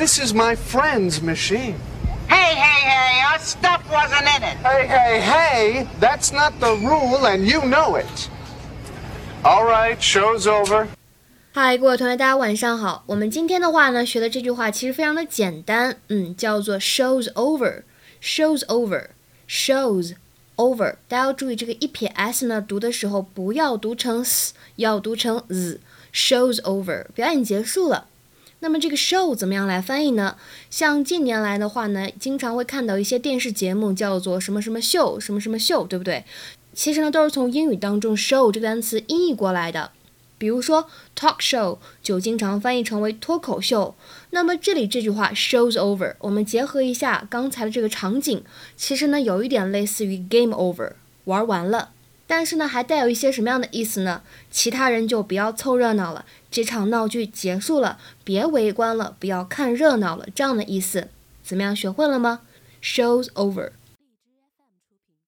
This is my friend's machine. Hey, hey, hey, our stuff wasn't in it. Hey, hey, hey, that's not the rule, and you know it. All right, show's over. 嗨，各位同学，大家晚上好。我们今天的话呢，学的这句话其实非常的简单，嗯，叫做 shows over。shows over shows over，大家要注意这个一撇 s 呢，读的时候不要读成 s，要读成 z。shows over，表演结束了。 那么这个 show 怎么样来翻译呢？像近年来的话呢，经常会看到一些电视节目叫做什么什么秀，什么什么秀，对不对？其实呢，都是从英语当中 show 这个单词音译过来的。比如说 talk show 就经常翻译成为脱口秀。那么这里这句话 shows over，我们结合一下刚才的这个场景，其实呢有一点类似于 game over，玩完了。但是呢还带有一些什么样的意思呢？其他人就不要凑热闹了，这场闹剧结束了，别围观了，不要看热闹了，这样的意思。怎么样，学会了吗？shows over。